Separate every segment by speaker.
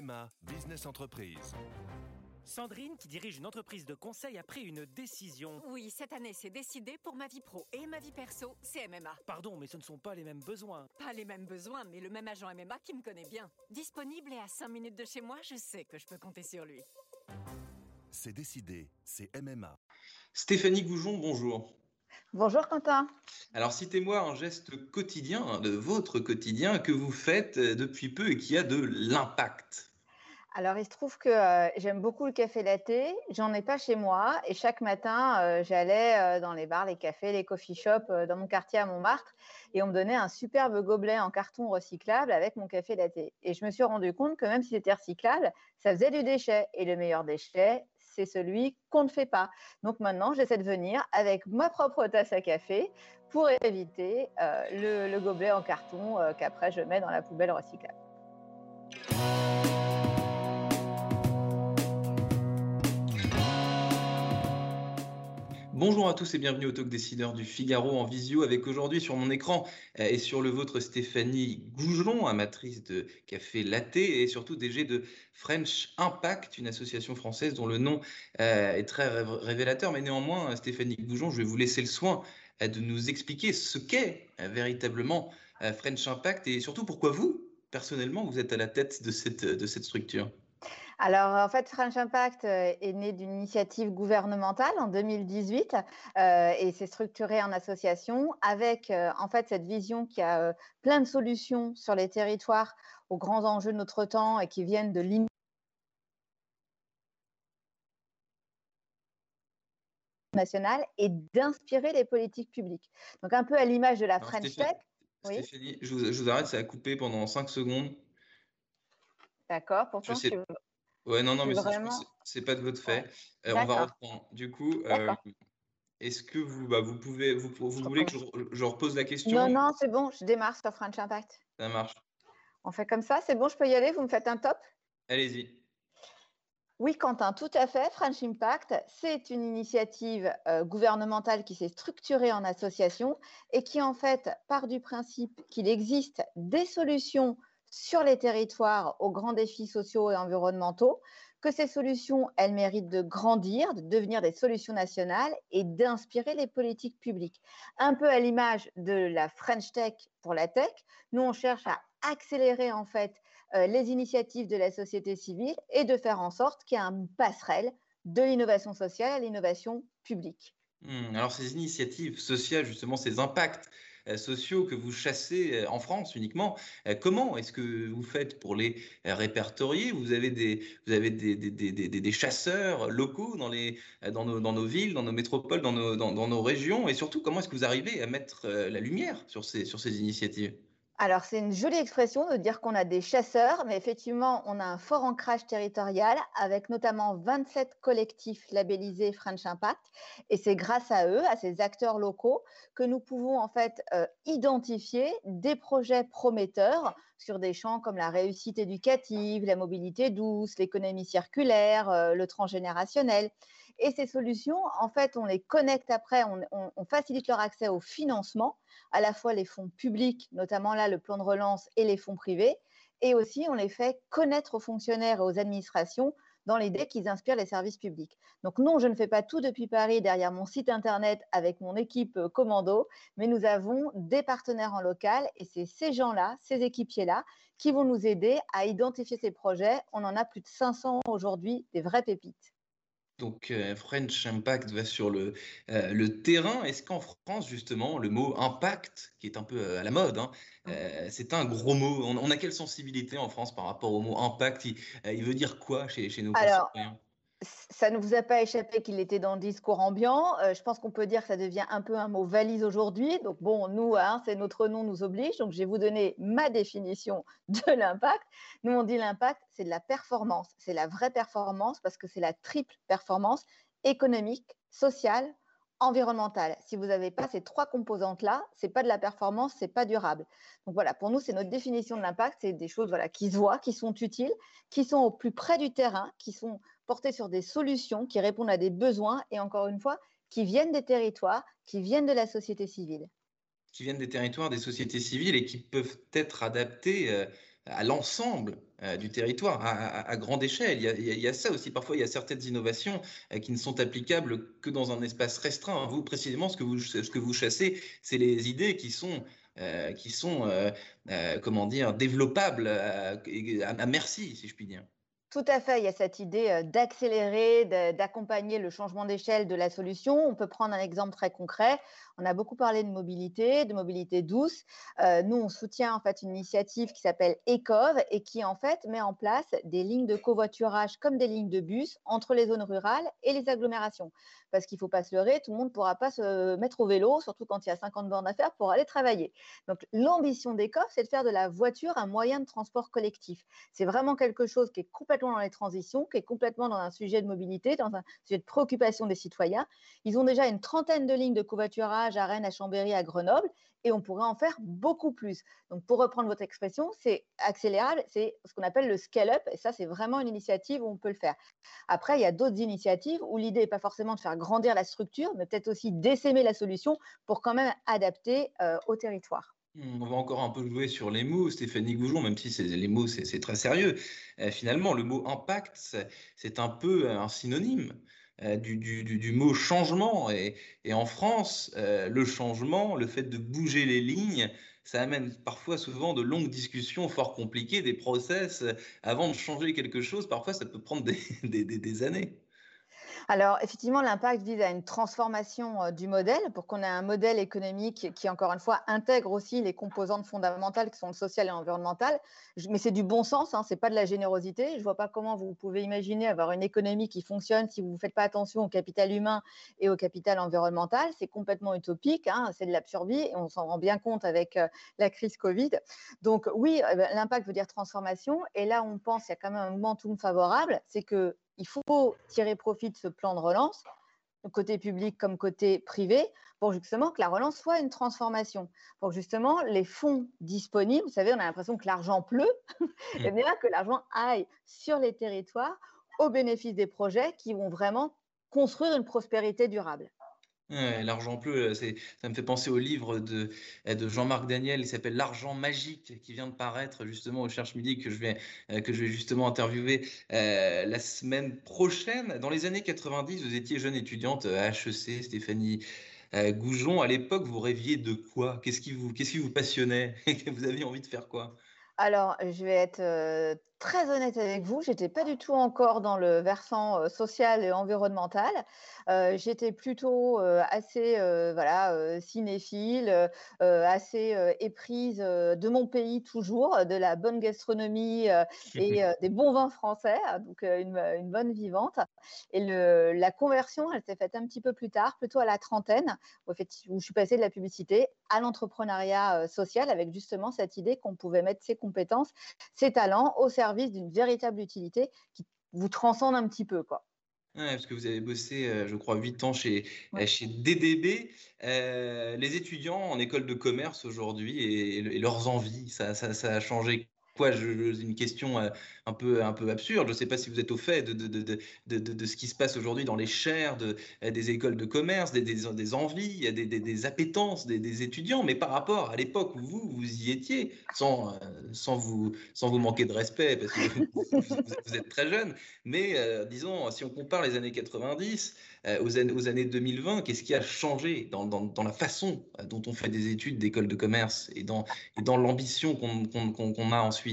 Speaker 1: MMA Business Entreprise.
Speaker 2: Sandrine, qui dirige une entreprise de conseil, a pris une décision.
Speaker 3: Oui, cette année, c'est décidé pour ma vie pro et ma vie perso, c'est MMA.
Speaker 2: Pardon, mais ce ne sont pas les mêmes besoins.
Speaker 3: Pas les mêmes besoins, mais le même agent MMA qui me connaît bien. Disponible et à 5 minutes de chez moi, je sais que je peux compter sur lui.
Speaker 1: C'est décidé, c'est MMA.
Speaker 4: Stéphanie Goujon, bonjour.
Speaker 5: Bonjour Quentin.
Speaker 4: Alors citez-moi un geste quotidien de votre quotidien que vous faites depuis peu et qui a de l'impact.
Speaker 5: Alors, il se trouve que j'aime beaucoup le café latte. J'en ai pas chez moi. Et chaque matin, j'allais dans les bars, les cafés, les coffee shops dans mon quartier à Montmartre. Et on me donnait un superbe gobelet en carton recyclable avec mon café latte. Et je me suis rendu compte que même si c'était recyclable, ça faisait du déchet. Et le meilleur déchet, c'est celui qu'on ne fait pas. Donc maintenant, j'essaie de venir avec ma propre tasse à café pour éviter le, gobelet en carton qu'après je mets dans la poubelle recyclable.
Speaker 4: Bonjour à tous et bienvenue au Talk Décideur du Figaro en visio avec aujourd'hui sur mon écran euh, et sur le vôtre Stéphanie Goujon, amatrice de café latte et surtout DG de French Impact, une association française dont le nom euh, est très révélateur. Mais néanmoins, Stéphanie Goujon, je vais vous laisser le soin euh, de nous expliquer ce qu'est véritablement French Impact et surtout pourquoi vous, personnellement, vous êtes à la tête de cette structure.
Speaker 5: Alors, en fait, French Impact euh, est né d'une initiative gouvernementale en 2018 euh, et s'est structuré en association avec, euh, en fait, cette vision qui a plein de solutions sur les territoires aux grands enjeux de notre temps et qui viennent de l'innovation nationale et d'inspirer les politiques publiques. Donc, un peu à l'image de la French Tech.
Speaker 4: Stéphanie, je, vous, arrête, ça a coupé pendant 5 secondes.
Speaker 5: D'accord, pourtant, je sais...
Speaker 4: Ouais, non, non, mais c'est pas de votre fait. Euh, on va reprendre. Du coup, euh, est-ce que vous, bah, vous pouvez, vous, vous voulez que je, je, repose la question?
Speaker 5: Non, non, c'est bon, je démarre sur French Impact.
Speaker 4: Ça marche.
Speaker 5: On fait comme ça, c'est bon, je peux y aller, vous me faites un top?
Speaker 4: Allez-y.
Speaker 5: Oui, Quentin, tout à fait. French Impact, c'est une initiative euh, gouvernementale qui s'est structurée en association et qui, en fait, part du principe qu'il existe des solutions sur les territoires aux grands défis sociaux et environnementaux, que ces solutions, elles méritent de grandir, de devenir des solutions nationales et d'inspirer les politiques publiques. Un peu à l'image de la French Tech pour la tech, nous, on cherche à accélérer en fait euh, les initiatives de la société civile et de faire en sorte qu'il y ait un passerelle de l'innovation sociale à l'innovation publique.
Speaker 4: Mmh, alors ces initiatives sociales, justement, ces impacts sociaux que vous chassez euh, en France uniquement. Euh, comment est-ce que vous faites pour les répertorier? Vous avez des, vous avez des, des, des, des chasseurs locaux dans, les, dans, nos, dans nos villes, dans nos métropoles, dans nos, dans, dans nos régions? Et surtout, comment est-ce que vous arrivez à mettre la lumière sur ces, sur ces initiatives?
Speaker 5: Alors, c'est une jolie expression de dire qu'on a des chasseurs, mais effectivement, on a un fort ancrage territorial avec notamment 27 collectifs labellisés French Impact. Et c'est grâce à eux, à ces acteurs locaux, que nous pouvons en fait euh, identifier des projets prometteurs sur des champs comme la réussite éducative, la mobilité douce, l'économie circulaire, euh, le transgénérationnel. Et ces solutions, en fait, on les connecte après, on, facilite leur accès au financement à la fois les fonds publics, notamment là le plan de relance et les fonds privés, et aussi on les fait connaître aux fonctionnaires et aux administrations dans l'idée qu'ils inspirent les services publics. Donc non, je ne fais pas tout depuis Paris derrière mon site internet avec mon équipe euh, commando, mais nous avons des partenaires en local et c'est ces gens-là, ces équipiers-là, qui vont nous aider à identifier ces projets. On en a plus de 500 aujourd'hui, des vraies pépites.
Speaker 4: Donc euh, French Impact va sur le, euh, le terrain. Est-ce qu'en France, justement, le mot impact, qui est un peu euh, à la mode, hein, c'est un gros mot. On, a quelle sensibilité en France par rapport au mot impact? Il, veut dire quoi chez, chez nos concitoyens?
Speaker 5: Ça ne vous a pas échappé qu'il était dans le discours ambiant. Euh, je pense qu'on peut dire que ça devient un peu un mot valise aujourd'hui. Donc bon, nous, hein, c'est notre nom nous oblige. Donc je vais vous donner ma définition de l'impact. Nous, on dit l'impact, c'est de la performance. C'est la vraie performance parce que c'est la triple performance économique, sociale, environnementale. Si vous n'avez pas ces trois composantes-là, c'est pas de la performance, c'est pas durable. Donc voilà, pour nous, c'est notre définition de l'impact. C'est des choses voilà, qui se voient, qui sont utiles, qui sont au plus près du terrain, qui sont porter sur des solutions qui répondent à des besoins et encore une fois, qui viennent des territoires, qui viennent de la société civile.
Speaker 4: Qui viennent des territoires, des sociétés civiles et qui peuvent être adaptés euh, à l'ensemble du territoire, à, grande échelle. Il y, a, ça aussi. Parfois, il y a certaines innovations qui ne sont applicables que dans un espace restreint. Vous, précisément, ce que vous, ce que vous chassez, c'est les idées qui sont qui sont, comment dire, développables à, merci, si je puis dire.
Speaker 5: Tout à fait, il y a cette idée d'accélérer, d'accompagner le changement d'échelle de la solution. On peut prendre un exemple très concret. On a beaucoup parlé de mobilité, de mobilité douce. nous, on soutient en fait une initiative qui s'appelle ECOV et qui en fait met en place des lignes de covoiturage comme des lignes de bus entre les zones rurales et les agglomérations parce qu'il ne faut pas se leurrer, tout le monde ne pourra pas se mettre au vélo, surtout quand il y a 50 bornes à faire pour aller travailler. Donc l'ambition des COF, c'est de faire de la voiture un moyen de transport collectif. C'est vraiment quelque chose qui est complètement dans les transitions, qui est complètement dans un sujet de mobilité, dans un sujet de préoccupation des citoyens. Ils ont déjà une trentaine de lignes de covoiturage à Rennes, à Chambéry, à Grenoble et on pourrait en faire beaucoup plus. Donc, pour reprendre votre expression, c'est accélérable, c'est ce qu'on appelle le scale-up, et ça, c'est vraiment une initiative où on peut le faire. Après, il y a d'autres initiatives où l'idée n'est pas forcément de faire grandir la structure, mais peut-être aussi d'essaimer la solution pour quand même adapter euh, au territoire.
Speaker 4: On va encore un peu jouer sur les mots, Stéphanie Goujon, même si les mots, c'est très sérieux. Euh, finalement, le mot impact, c'est un peu un synonyme. Euh, du, mot changement. Et, en France, euh, le changement, le fait de bouger les lignes, ça amène parfois souvent de longues discussions fort compliquées, des process. Avant de changer quelque chose, parfois ça peut prendre des années.
Speaker 5: Alors, effectivement, l'impact vise à une transformation euh, du modèle pour qu'on ait un modèle économique qui, encore une fois, intègre aussi les composantes fondamentales qui sont le social et l'environnemental. Mais c'est du bon sens, hein, ce n'est pas de la générosité. Je ne vois pas comment vous pouvez imaginer avoir une économie qui fonctionne si vous ne faites pas attention au capital humain et au capital environnemental. C'est complètement utopique, hein, c'est de l'absurdie et on s'en rend bien compte avec euh, la crise Covid. Donc, oui, euh, l'impact veut dire transformation. Et là, on pense qu'il y a quand même un momentum favorable, c'est que il faut tirer profit de ce plan de relance, côté public comme côté privé, pour justement que la relance soit une transformation, pour justement les fonds disponibles, vous savez, on a l'impression que l'argent pleut, et bien que l'argent aille sur les territoires au bénéfice des projets qui vont vraiment construire une prospérité durable.
Speaker 4: L'argent bleu, ça me fait penser au livre de, de Jean-Marc Daniel, il s'appelle L'argent magique, qui vient de paraître justement au Cherche Midi, que je vais, vais justement interviewer la semaine prochaine. Dans les années 90, vous étiez jeune étudiante à HEC, Stéphanie Goujon. À l'époque, vous rêviez de quoi? Qu'est-ce qui, vous, qu'est-ce qui vous passionnait? Vous aviez envie de faire quoi?
Speaker 5: Alors, je vais être très honnête avec vous, j'étais pas du tout encore dans le versant social et environnemental. J'étais plutôt assez voilà cinéphile, assez éprise de mon pays toujours, de la bonne gastronomie et des bons vins français, hein, donc une, bonne vivante. Et la conversion, elle s'est faite un petit peu plus tard, plutôt à la trentaine, où, où je suis passée de la publicité à l'entrepreneuriat social avec justement cette idée qu'on pouvait mettre ses compétences, ses talents au service d'une véritable utilité qui vous transcende un petit peu. Quoi.
Speaker 4: parce que vous avez bossé, euh, je crois, 8 ans chez, chez DDB. Euh, les étudiants en école de commerce aujourd'hui et, leurs envies, ça, ça, ça, a changé je, une question euh, un peu, un peu absurde. Je ne sais pas si vous êtes au fait de, de, de, de ce qui se passe aujourd'hui dans les chaires euh, des écoles de commerce, des, des, des envies, des, des, appétences des, étudiants, mais par rapport à l'époque où vous, vous y étiez, sans, euh, sans, vous, sans vous manquer de respect, parce que vous, êtes très jeune, mais disons, si on compare les années 90 aux, années, aux années 2020, qu'est-ce qui a changé dans, dans, dans, la façon dont on fait des études d'école de commerce et dans, et dans l'ambition qu'on a ensuite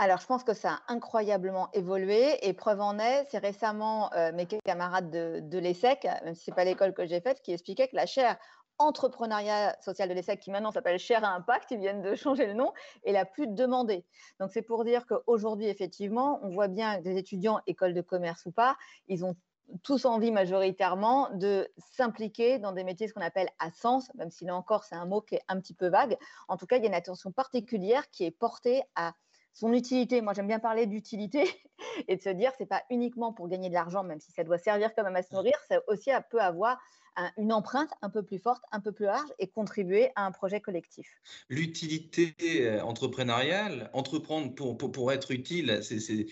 Speaker 5: alors, je pense que ça a incroyablement évolué et preuve en est, c'est récemment euh, mes camarades de, l'ESSEC, même si ce n'est pas l'école que j'ai faite, qui expliquaient que la chaire entrepreneuriat social de l'ESSEC, qui maintenant s'appelle chaire à impact, ils viennent de changer le nom, est la plus demandée. Donc, c'est pour dire qu'aujourd'hui, effectivement, on voit bien que des étudiants, école de commerce ou pas, ils ont tous envie majoritairement de s'impliquer dans des métiers ce qu'on appelle à sens, même si là encore c'est un mot qui est un petit peu vague. En tout cas, il y a une attention particulière qui est portée à son utilité. Moi, j'aime bien parler d'utilité et de se dire, c'est pas uniquement pour gagner de l'argent, même si ça doit servir quand même à se nourrir, ça aussi peut avoir une empreinte un peu plus forte, un peu plus large et contribuer à un projet collectif.
Speaker 4: L'utilité euh, entrepreneuriale, entreprendre pour, pour, pour être utile, c'est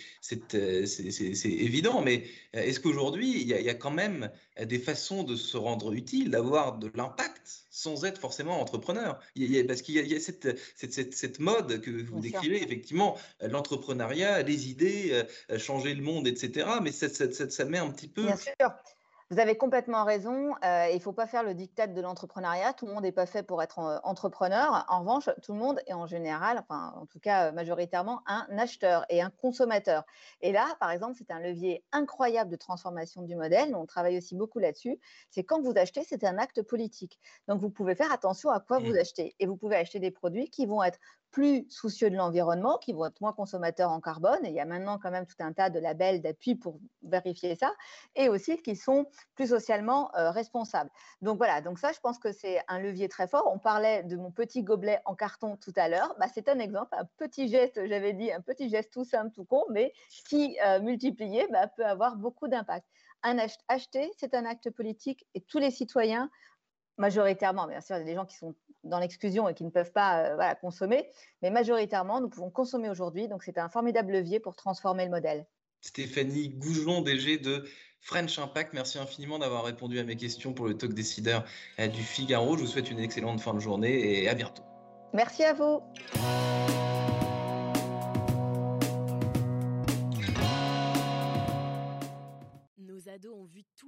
Speaker 4: évident, mais est-ce qu'aujourd'hui, il, y a quand même des façons de se rendre utile, d'avoir de l'impact sans être forcément entrepreneur? Parce qu'il y a, cette, cette, cette, mode que vous décrivez, effectivement, l'entrepreneuriat, les idées, changer le monde, etc. Mais ça, ça, ça, met un petit peu...
Speaker 5: Bien sûr. Vous avez complètement raison. Euh, il ne faut pas faire le diktat de l'entrepreneuriat. Tout le monde n'est pas fait pour être euh, entrepreneur. En revanche, tout le monde est en général, enfin en tout cas majoritairement, un acheteur et un consommateur. Et là, par exemple, c'est un levier incroyable de transformation du modèle. On travaille aussi beaucoup là-dessus. C'est quand vous achetez, c'est un acte politique. Donc vous pouvez faire attention à quoi vous mmh. achetez. Et vous pouvez acheter des produits qui vont être plus soucieux de l'environnement, qui vont être moins consommateurs en carbone. Et il y a maintenant quand même tout un tas de labels d'appui pour vérifier ça, et aussi qui sont plus socialement euh, responsables. Donc voilà, donc ça, je pense que c'est un levier très fort. On parlait de mon petit gobelet en carton tout à l'heure. Bah, c'est un exemple, un petit geste, j'avais dit, un petit geste tout simple, tout con, mais qui, euh, multiplié, bah, peut avoir beaucoup d'impact. Un acheter, c'est un acte politique et tous les citoyens majoritairement, bien sûr, il y a des gens qui sont dans l'exclusion et qui ne peuvent pas euh, consommer, mais majoritairement, nous pouvons consommer aujourd'hui. Donc, c'est un formidable levier pour transformer le modèle.
Speaker 4: Stéphanie Gougelon, DG de French Impact, merci infiniment d'avoir répondu à mes questions pour le talk décideur euh, du Figaro. Je vous souhaite une excellente fin de journée et à bientôt.
Speaker 5: Merci à vous.